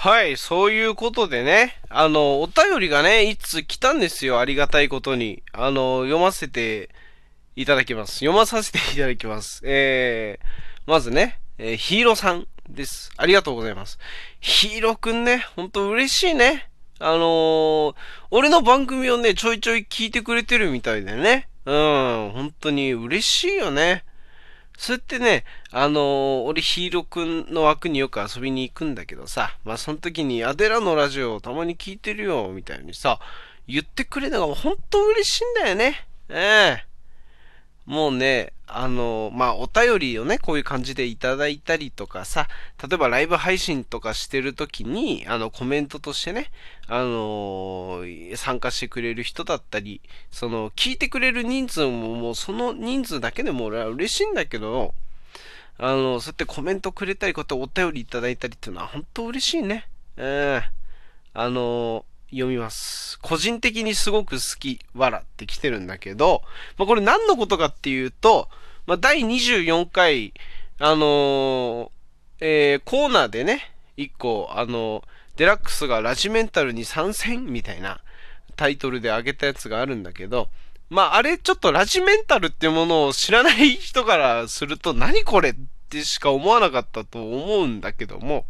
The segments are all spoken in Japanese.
はい、そういうことでね、あの、お便りがね、いつ来たんですよ、ありがたいことに。あの、読ませていただきます。読まさせていただきます。えー、まずね、えー、ヒーローさんです。ありがとうございます。ヒーローくんね、ほんと嬉しいね。あのー、俺の番組をね、ちょいちょい聞いてくれてるみたいでね。うん、本当に嬉しいよね。それってね、あのー、俺ヒーローくんの枠によく遊びに行くんだけどさ、まあその時にアデラのラジオをたまに聞いてるよ、みたいにさ、言ってくれるのが本当嬉しいんだよね。ええもうね、あの、まあ、お便りをね、こういう感じでいただいたりとかさ、例えばライブ配信とかしてるときに、あの、コメントとしてね、あの参加してくれる人だったり、その、聞いてくれる人数ももうその人数だけでも俺は嬉しいんだけど、あの、そうやってコメントくれたり、こうやってお便りいただいたりっていうのは本当嬉しいね。ええー、あの読みます。個人的にすごく好き、わらって来てるんだけど、まあ、これ何のことかっていうと、まあ、第24回、あのー、えー、コーナーでね、一個、あのー、デラックスがラジメンタルに参戦みたいなタイトルで上げたやつがあるんだけど、まあ、あれちょっとラジメンタルっていうものを知らない人からすると、何これってしか思わなかったと思うんだけども、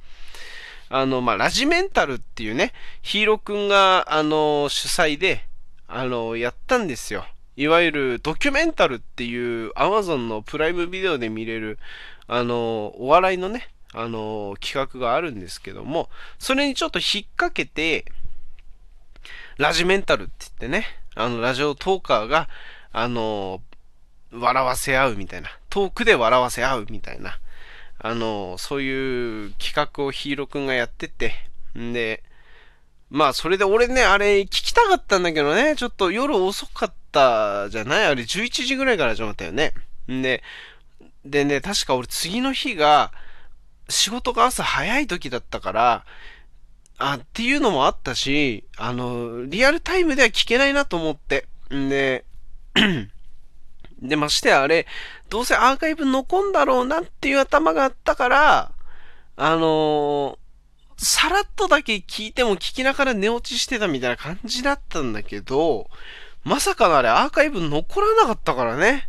あの、まあ、ラジメンタルっていうね、ヒーローくんが、あの、主催で、あの、やったんですよ。いわゆるドキュメンタルっていう Amazon のプライムビデオで見れる、あの、お笑いのね、あの、企画があるんですけども、それにちょっと引っ掛けて、ラジメンタルって言ってね、あの、ラジオトーカーが、あの、笑わせ合うみたいな、トークで笑わせ合うみたいな、あの、そういう企画をヒーローくんがやってて、んで、まあ、それで俺ね、あれ聞きたかったんだけどね、ちょっと夜遅かったじゃない？あれ11時ぐらいから始まったよね。んで、でね、確か俺次の日が、仕事が朝早い時だったから、あ、っていうのもあったし、あの、リアルタイムでは聞けないなと思って。んで、で、ましてあれ、どうせアーカイブ残んだろうなっていう頭があったから、あのー、さらっとだけ聞いても聞きながら寝落ちしてたみたいな感じだったんだけど、まさかのあれアーカイブ残らなかったからね。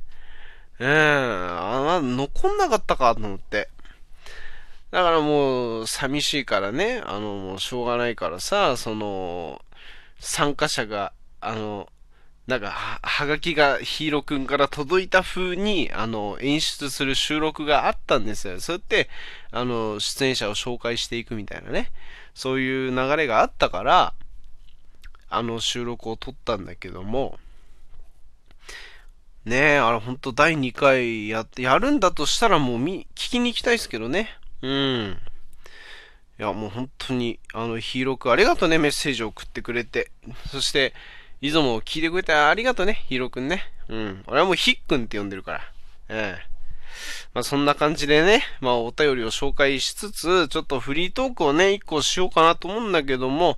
うん、あ残んなかったかと思って。だからもう、寂しいからね、あの、もうしょうがないからさ、その、参加者が、あの、なんかは、はがきがヒーローくんから届いた風に、あの、演出する収録があったんですよ。そうやって、あの、出演者を紹介していくみたいなね。そういう流れがあったから、あの収録を撮ったんだけども、ねえ、あれほんと第2回やって、やるんだとしたらもう見、聞きに行きたいですけどね。うん。いや、もう本当に、あの、ヒーローくんありがとうね、メッセージを送ってくれて。そして、いつも聞いてくれてありがとうね、ヒーローくんね。うん。俺はもうヒッくんって呼んでるから。ええ。まあそんな感じでね、まあお便りを紹介しつつ、ちょっとフリートークをね、一個しようかなと思うんだけども、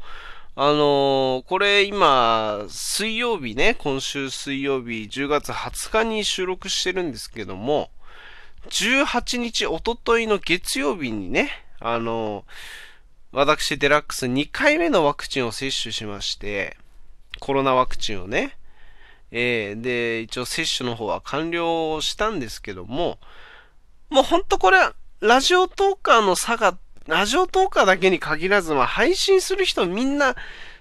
あのー、これ今、水曜日ね、今週水曜日10月20日に収録してるんですけども、18日、おとといの月曜日にね、あのー、私デラックス2回目のワクチンを接種しまして、コロナワクチンをね。えー、で、一応接種の方は完了したんですけども、もうほんとこれ、ラジオトーカーの差が、ラジオトーカーだけに限らず、まあ配信する人みんな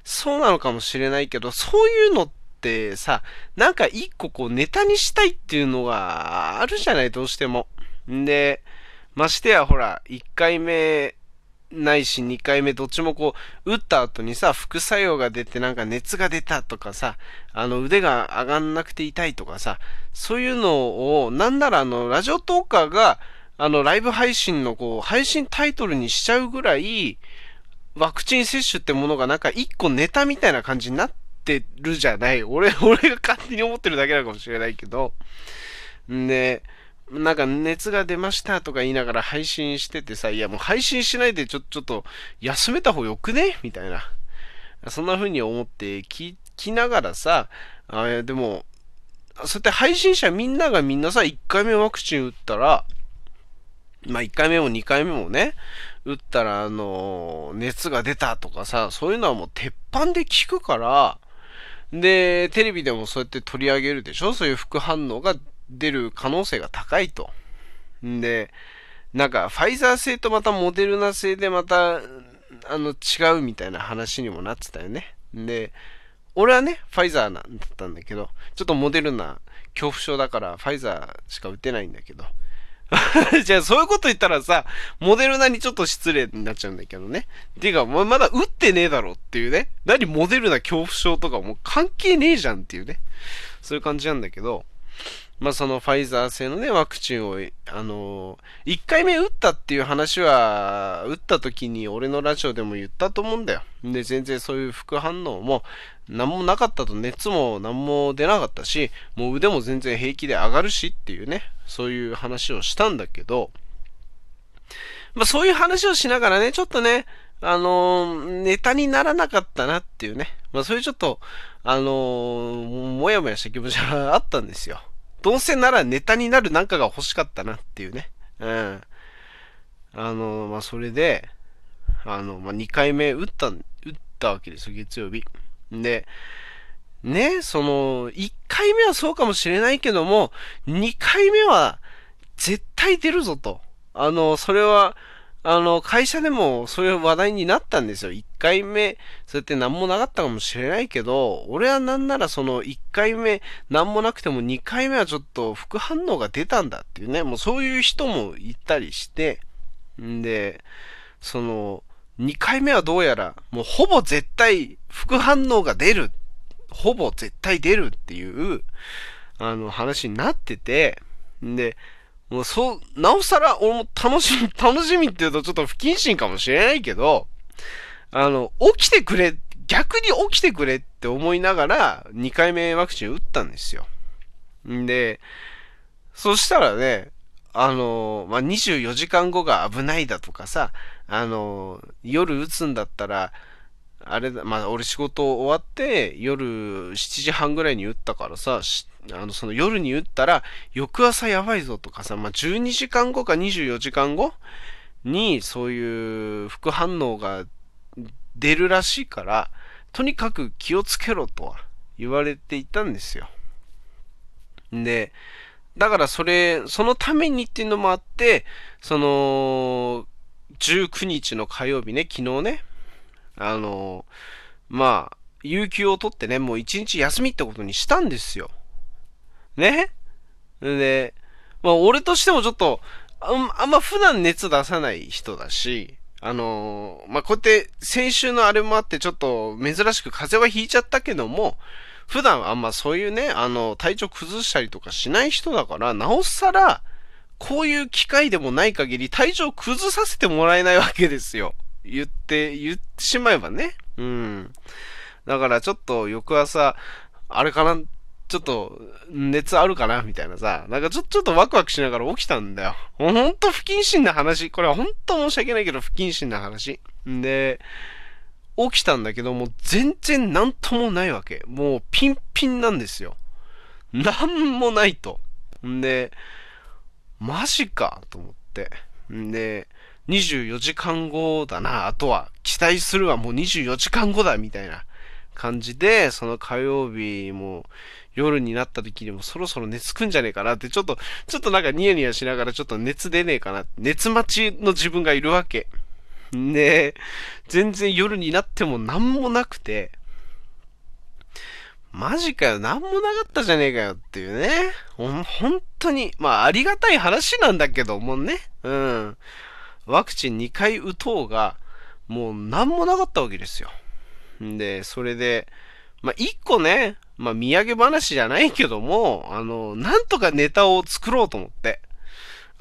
そうなのかもしれないけど、そういうのってさ、なんか一個こうネタにしたいっていうのがあるじゃない、どうしても。んで、ましてやほら、1回目ないし2回目どっちもこう、打った後にさ、副作用が出てなんか熱が出たとかさ、あの腕が上がんなくて痛いとかさ、そういうのを、なんならあの、ラジオトーカーが、あの、ライブ配信のこう、配信タイトルにしちゃうぐらい、ワクチン接種ってものがなんか一個ネタみたいな感じになってるじゃない。俺、俺が勝手に思ってるだけなのかもしれないけど。んで、なんか熱が出ましたとか言いながら配信しててさ、いやもう配信しないでちょ、ちょっと休めた方がよくね？みたいな。そんな風に思って聞きながらさ、あでも、そうやって配信者みんながみんなさ、1回目ワクチン打ったら、まあ、1回目も2回目もね、打ったら、あの、熱が出たとかさ、そういうのはもう鉄板で効くから、で、テレビでもそうやって取り上げるでしょ？そういう副反応が出る可能性が高いと。んで、なんか、ファイザー製とまたモデルナ製でまた、あの、違うみたいな話にもなってたよね。で、俺はね、ファイザーなんだったんだけど、ちょっとモデルナ恐怖症だからファイザーしか打てないんだけど、じゃあそういうこと言ったらさ、モデルナにちょっと失礼になっちゃうんだけどね。ていうか、まだ打ってねえだろっていうね。何モデルナ恐怖症とかもう関係ねえじゃんっていうね。そういう感じなんだけど、まあそのファイザー製のね、ワクチンを、あのー、1回目打ったっていう話は、打った時に俺のラジオでも言ったと思うんだよ。で、全然そういう副反応も何もなかったと熱も何も出なかったし、もう腕も全然平気で上がるしっていうね、そういう話をしたんだけど、まあそういう話をしながらね、ちょっとね、あのー、ネタにならなかったなっていうね、まあそういうちょっと、あのー、もやもやした気持ちがあったんですよ。どうせならネタになるなんかが欲しかったなっていうね。うん。あの、まあそれで、あの、まあ2回目打った、打ったわけですよ、月曜日。で、ね、その、1回目はそうかもしれないけども、2回目は絶対出るぞと。あの、それは、あの、会社でもそういう話題になったんですよ。回目、そうやって何もなかったかもしれないけど、俺はなんならその1回目何もなくても2回目はちょっと副反応が出たんだっていうね、もうそういう人もいたりして、んで、その、2回目はどうやら、もうほぼ絶対副反応が出る。ほぼ絶対出るっていう、あの話になってて、んで、もうそう、なおさら俺も楽しみ、楽しみって言うとちょっと不謹慎かもしれないけど、あの、起きてくれ、逆に起きてくれって思いながら2回目ワクチン打ったんですよ。んで、そしたらね、あの、まあ、24時間後が危ないだとかさ、あの、夜打つんだったら、あれだ、まあ、俺仕事終わって、夜7時半ぐらいに打ったからさ、あの、その夜に打ったら、翌朝やばいぞとかさ、まあ、12時間後か24時間後に、そういう副反応が出るらしいから、とにかく気をつけろとは言われていたんですよ。で、だからそれ、そのためにっていうのもあって、その、19日の火曜日ね、昨日ね、あの、まあ、有給を取ってね、もう1日休みってことにしたんですよ。ね？で、まあ、俺としてもちょっと、ああんま普段熱出さない人だし、あのー、まあ、こうやって先週のあれもあってちょっと珍しく風邪はひいちゃったけども、普段あんまそういうね、あの、体調崩したりとかしない人だから、なおさら、こういう機会でもない限り体調崩させてもらえないわけですよ。言って、言ってしまえばね。うん。だからちょっと翌朝、あれかな、ちょっと、熱あるかな？みたいなさ、なんかちょ、ちょっとワクワクしながら起きたんだよ。ほんと不謹慎な話。これはほんと申し訳ないけど不謹慎な話。んで、起きたんだけど、もう全然なんともないわけ。もうピンピンなんですよ。なんもないと。んで、マジかと思って。んで、24時間後だな、あとは。期待するはもう24時間後だ、みたいな感じで、その火曜日も夜になった時にもそろそろ熱くんじゃねえかなって、ちょっと、ちょっとなんかニヤニヤしながらちょっと熱出ねえかな。熱待ちの自分がいるわけ。で、全然夜になっても何もなくて、マジかよ、何もなかったじゃねえかよっていうね。本当に、まあありがたい話なんだけどもね。うん。ワクチン2回打とうが、もう何もなかったわけですよ。んで、それで、まあ1個ね、まあ土産話じゃないけども、あの、なんとかネタを作ろうと思って。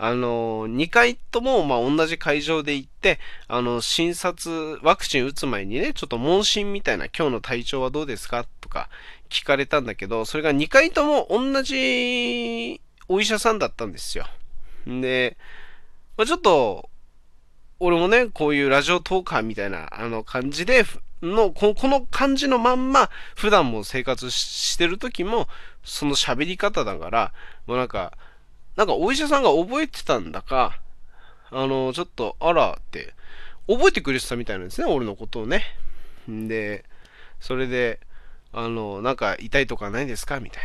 あの、2回とも、ま、同じ会場で行って、あの、診察、ワクチン打つ前にね、ちょっと問診みたいな、今日の体調はどうですかとか聞かれたんだけど、それが2回とも同じお医者さんだったんですよ。で、まあ、ちょっと、俺もね、こういうラジオトーカーみたいな、あの、感じで、の、この感じのまんま、普段も生活してる時も、その喋り方だから、もうなんか、なんかお医者さんが覚えてたんだか、あの、ちょっと、あらって、覚えてくれてたみたいなんですね、俺のことをね。で、それで、あの、なんか痛いとかないですか？みたい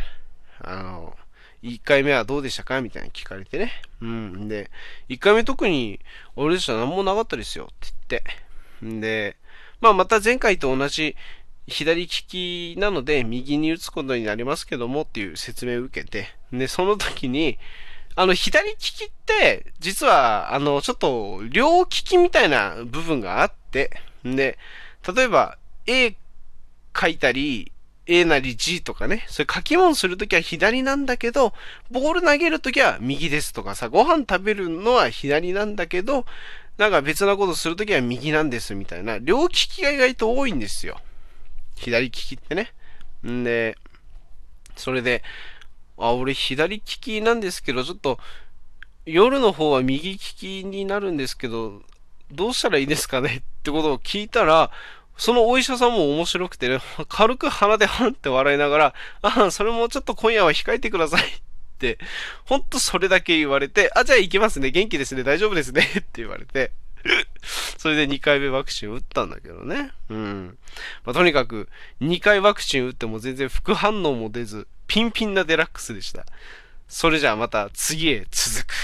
な。あの、1回目はどうでしたか？みたいな聞かれてね。うん。で、1回目特に、俺でしたら何もなかったですよって言って。んで、まあまた前回と同じ左利きなので右に打つことになりますけどもっていう説明を受けて、で、その時に、あの、左利きって、実は、あの、ちょっと、両利きみたいな部分があって、で、例えば、A 書いたり、A なり G とかね、それ書き物するときは左なんだけど、ボール投げるときは右ですとかさ、ご飯食べるのは左なんだけど、なんか別なことするときは右なんですみたいな、両利きが意外と多いんですよ。左利きってね。んで、それで、あ、俺左利きなんですけど、ちょっと、夜の方は右利きになるんですけど、どうしたらいいですかねってことを聞いたら、そのお医者さんも面白くてね、軽く鼻でハンって笑いながら、あ、それもちょっと今夜は控えてくださいって、ほんとそれだけ言われて、あ、じゃあ行きますね、元気ですね、大丈夫ですねって言われて、それで2回目ワクチン打ったんだけどね。うん。まあ、とにかく、2回ワクチン打っても全然副反応も出ず、ピンピンなデラックスでした。それじゃあまた次へ続く。